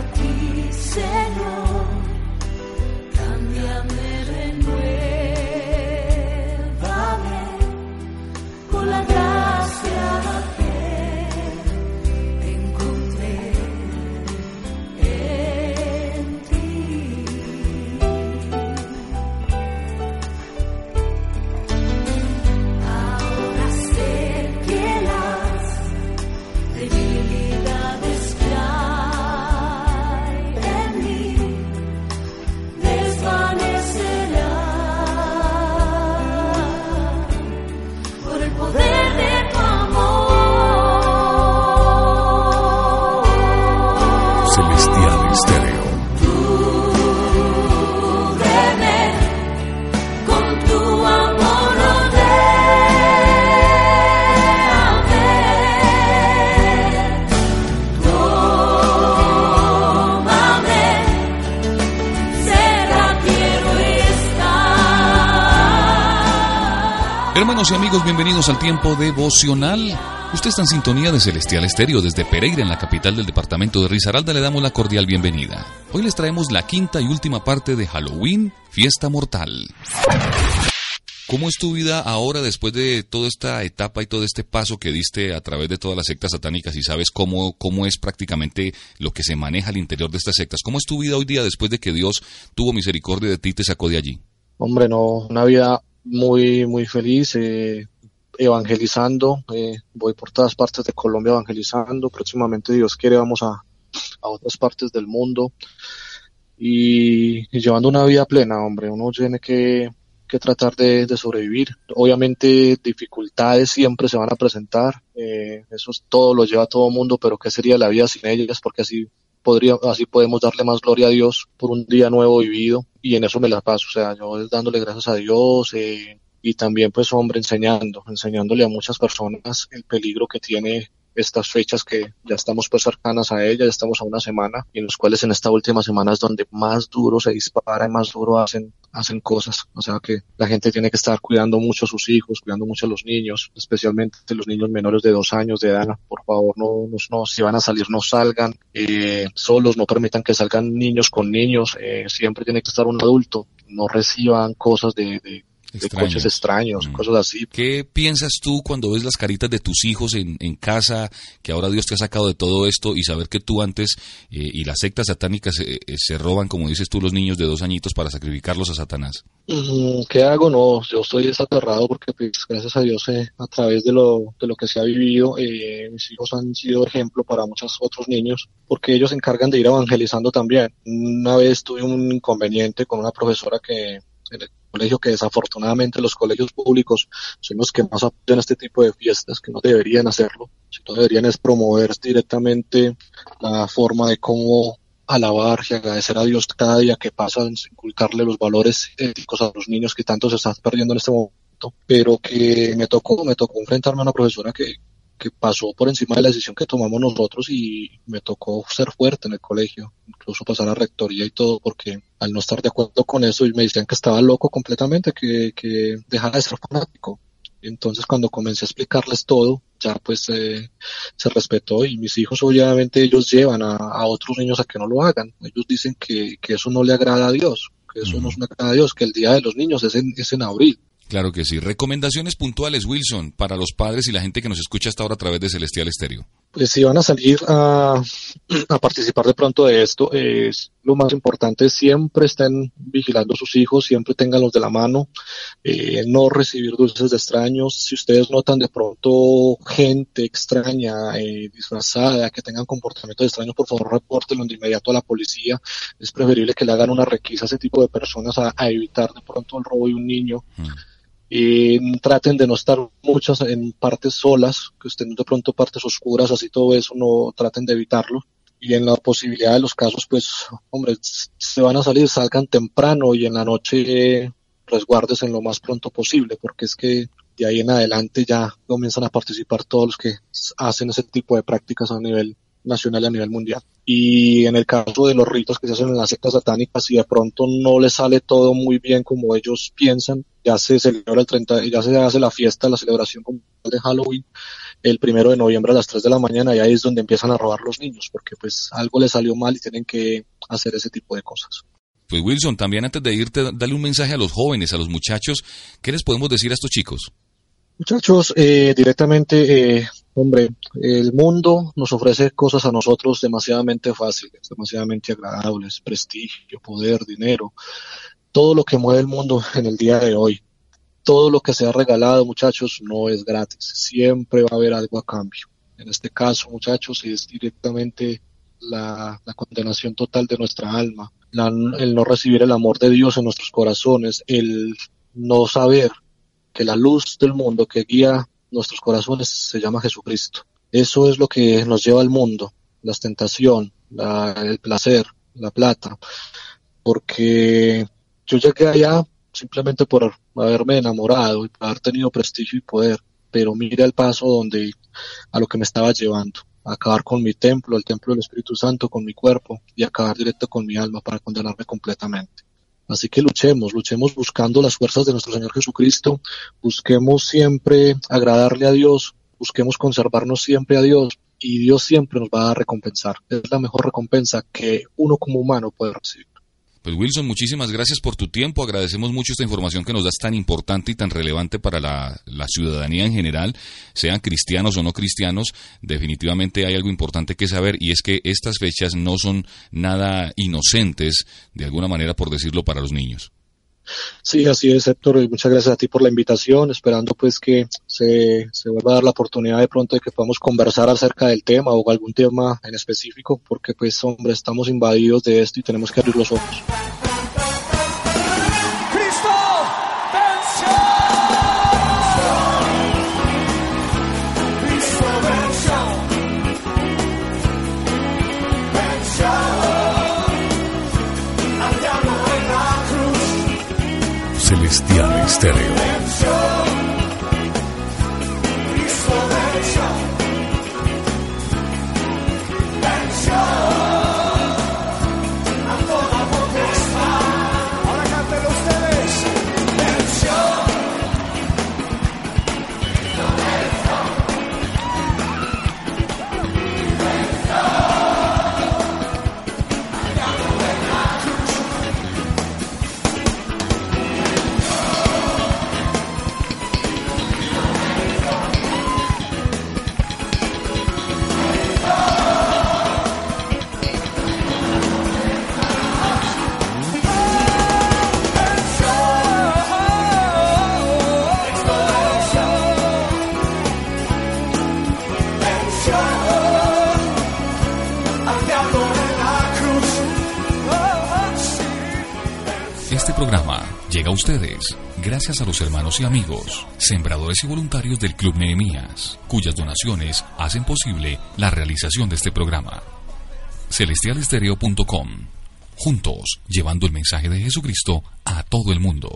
A ti, Señor. Hermanos y amigos, bienvenidos al tiempo devocional. Usted está en sintonía de Celestial Estéreo desde Pereira, en la capital del departamento de Risaralda. Le damos la cordial bienvenida. Hoy les traemos la quinta y última parte de Halloween, Fiesta Mortal. ¿Cómo es tu vida ahora después de toda esta etapa y todo este paso que diste a través de todas las sectas satánicas y sabes cómo, cómo es prácticamente lo que se maneja al interior de estas sectas? ¿Cómo es tu vida hoy día después de que Dios tuvo misericordia de ti y te sacó de allí? Hombre, no, una vida muy, muy feliz eh, evangelizando. Eh, voy por todas partes de Colombia evangelizando. Próximamente, Dios quiere, vamos a, a otras partes del mundo. Y, llevando una vida plena, hombre. Uno tiene que, que tratar de, de, sobrevivir. Obviamente, dificultades siempre se van a presentar. Eh, eso es, todo lo lleva todo mundo, pero ¿qué sería la vida sin ellas? Porque así podría, así podemos darle más gloria a Dios por un día nuevo vivido y en eso me la paso, o sea, yo dándole gracias a Dios eh, y también pues hombre enseñando, enseñándole a muchas personas el peligro que tiene estas fechas que ya estamos pues cercanas a ella, ya estamos a una semana, y en los cuales en esta última semana es donde más duro se dispara y más duro hacen hacen cosas. O sea que la gente tiene que estar cuidando mucho a sus hijos, cuidando mucho a los niños, especialmente los niños menores de dos años de edad. Por favor, no, no, no si van a salir, no salgan eh, solos, no permitan que salgan niños con niños. Eh, siempre tiene que estar un adulto. No reciban cosas de, de de coches extraños, mm. cosas así. ¿Qué piensas tú cuando ves las caritas de tus hijos en, en, casa, que ahora Dios te ha sacado de todo esto y saber que tú antes eh, y las sectas satánicas eh, eh, se roban, como dices tú, los niños de dos añitos para sacrificarlos a Satanás? Mm, ¿Qué hago? No, yo estoy desaterrado porque pues, gracias a Dios a través de lo, de lo que se ha vivido, mis hijos han sido ejemplo para muchos otros niños porque ellos se encargan de ir evangelizando también. Una vez tuve un inconveniente con una profesora que colegio que desafortunadamente los colegios públicos son los que más apoyan este tipo de fiestas, que no deberían hacerlo, sino deberían es promover directamente la forma de cómo alabar y agradecer a Dios cada día que pasa, inculcarle los valores éticos a los niños que tanto se están perdiendo en este momento, pero que me tocó, me tocó enfrentarme a una profesora que, que pasó por encima de la decisión que tomamos nosotros y me tocó ser fuerte en el colegio, incluso pasar a rectoría y todo, porque al no estar de acuerdo con eso y me decían que estaba loco completamente, que, que dejara de ser fanático. Entonces cuando comencé a explicarles todo, ya pues eh, se respetó y mis hijos obviamente ellos llevan a, a, otros niños a que no lo hagan. Ellos dicen que, que eso no le agrada a Dios, que eso no es una agrada a Dios, que el Día de los Niños es en, es en abril. Claro que sí. Recomendaciones puntuales, Wilson, para los padres y la gente que nos escucha hasta ahora a través de Celestial Estéreo. Pues si van a salir a, a participar de pronto de esto, es lo más importante, siempre estén vigilando a sus hijos, siempre tenganlos de la mano, eh, no recibir dulces de extraños. Si ustedes notan de pronto gente extraña, eh, disfrazada, que tengan comportamientos extraños, por favor repórtenlo de inmediato a la policía. Es preferible que le hagan una requisa a ese tipo de personas a, a evitar de pronto el robo de un niño. Mm y traten de no estar muchas en partes solas, que estén de pronto partes oscuras, así todo eso, no traten de evitarlo. Y en la posibilidad de los casos, pues, hombre, se van a salir, salgan temprano y en la noche resguardes en lo más pronto posible, porque es que de ahí en adelante ya comienzan a participar todos los que hacen ese tipo de prácticas a nivel nacional y a nivel mundial. Y en el caso de los ritos que se hacen en las sectas satánicas, si de pronto no les sale todo muy bien como ellos piensan, ya se celebra el 30, ya se hace la fiesta, la celebración de Halloween, el primero de noviembre a las 3 de la mañana y ahí es donde empiezan a robar los niños, porque pues algo les salió mal y tienen que hacer ese tipo de cosas. Pues Wilson, también antes de irte, dale un mensaje a los jóvenes, a los muchachos, ¿qué les podemos decir a estos chicos? Muchachos, eh, directamente, eh, hombre, el mundo nos ofrece cosas a nosotros demasiadamente fáciles, demasiadamente agradables, prestigio, poder, dinero, todo lo que mueve el mundo en el día de hoy. Todo lo que se ha regalado, muchachos, no es gratis. Siempre va a haber algo a cambio. En este caso, muchachos, es directamente la, condenación total de nuestra alma, el no recibir el amor de Dios en nuestros corazones, el no saber que la luz del mundo que guía nuestros corazones se llama Jesucristo. Eso es lo que nos lleva al mundo, la tentación, el placer, la plata, porque yo llegué allá simplemente por haberme enamorado y por haber tenido prestigio y poder, pero mira el paso donde a lo que me estaba llevando, a acabar con mi templo, el templo del Espíritu Santo, con mi cuerpo y acabar directo con mi alma para condenarme completamente. Así que luchemos, luchemos buscando las fuerzas de nuestro Señor Jesucristo, busquemos siempre agradarle a Dios, busquemos conservarnos siempre a Dios y Dios siempre nos va a recompensar. Es la mejor recompensa que uno como humano puede recibir. Pues Wilson, muchísimas gracias por tu tiempo. Agradecemos mucho esta información que nos das tan importante y tan relevante para la, ciudadanía en general, sean cristianos o no cristianos. Definitivamente hay algo importante que saber y es que estas fechas no son nada inocentes, de alguna manera, por decirlo, para los niños. Sí, así es, Héctor, y muchas gracias a ti por la invitación, esperando pues que se, se vuelva a dar la oportunidad de pronto de que podamos conversar acerca del tema o algún tema en específico, porque pues hombre, estamos invadidos de esto y tenemos que abrir los ojos. Celestial Estéreo. Ustedes gracias a los hermanos y amigos, sembradores y voluntarios del Club Nehemías, cuyas donaciones hacen posible la realización de este programa. Celestialestereo.com Juntos, llevando el mensaje de Jesucristo a todo el mundo.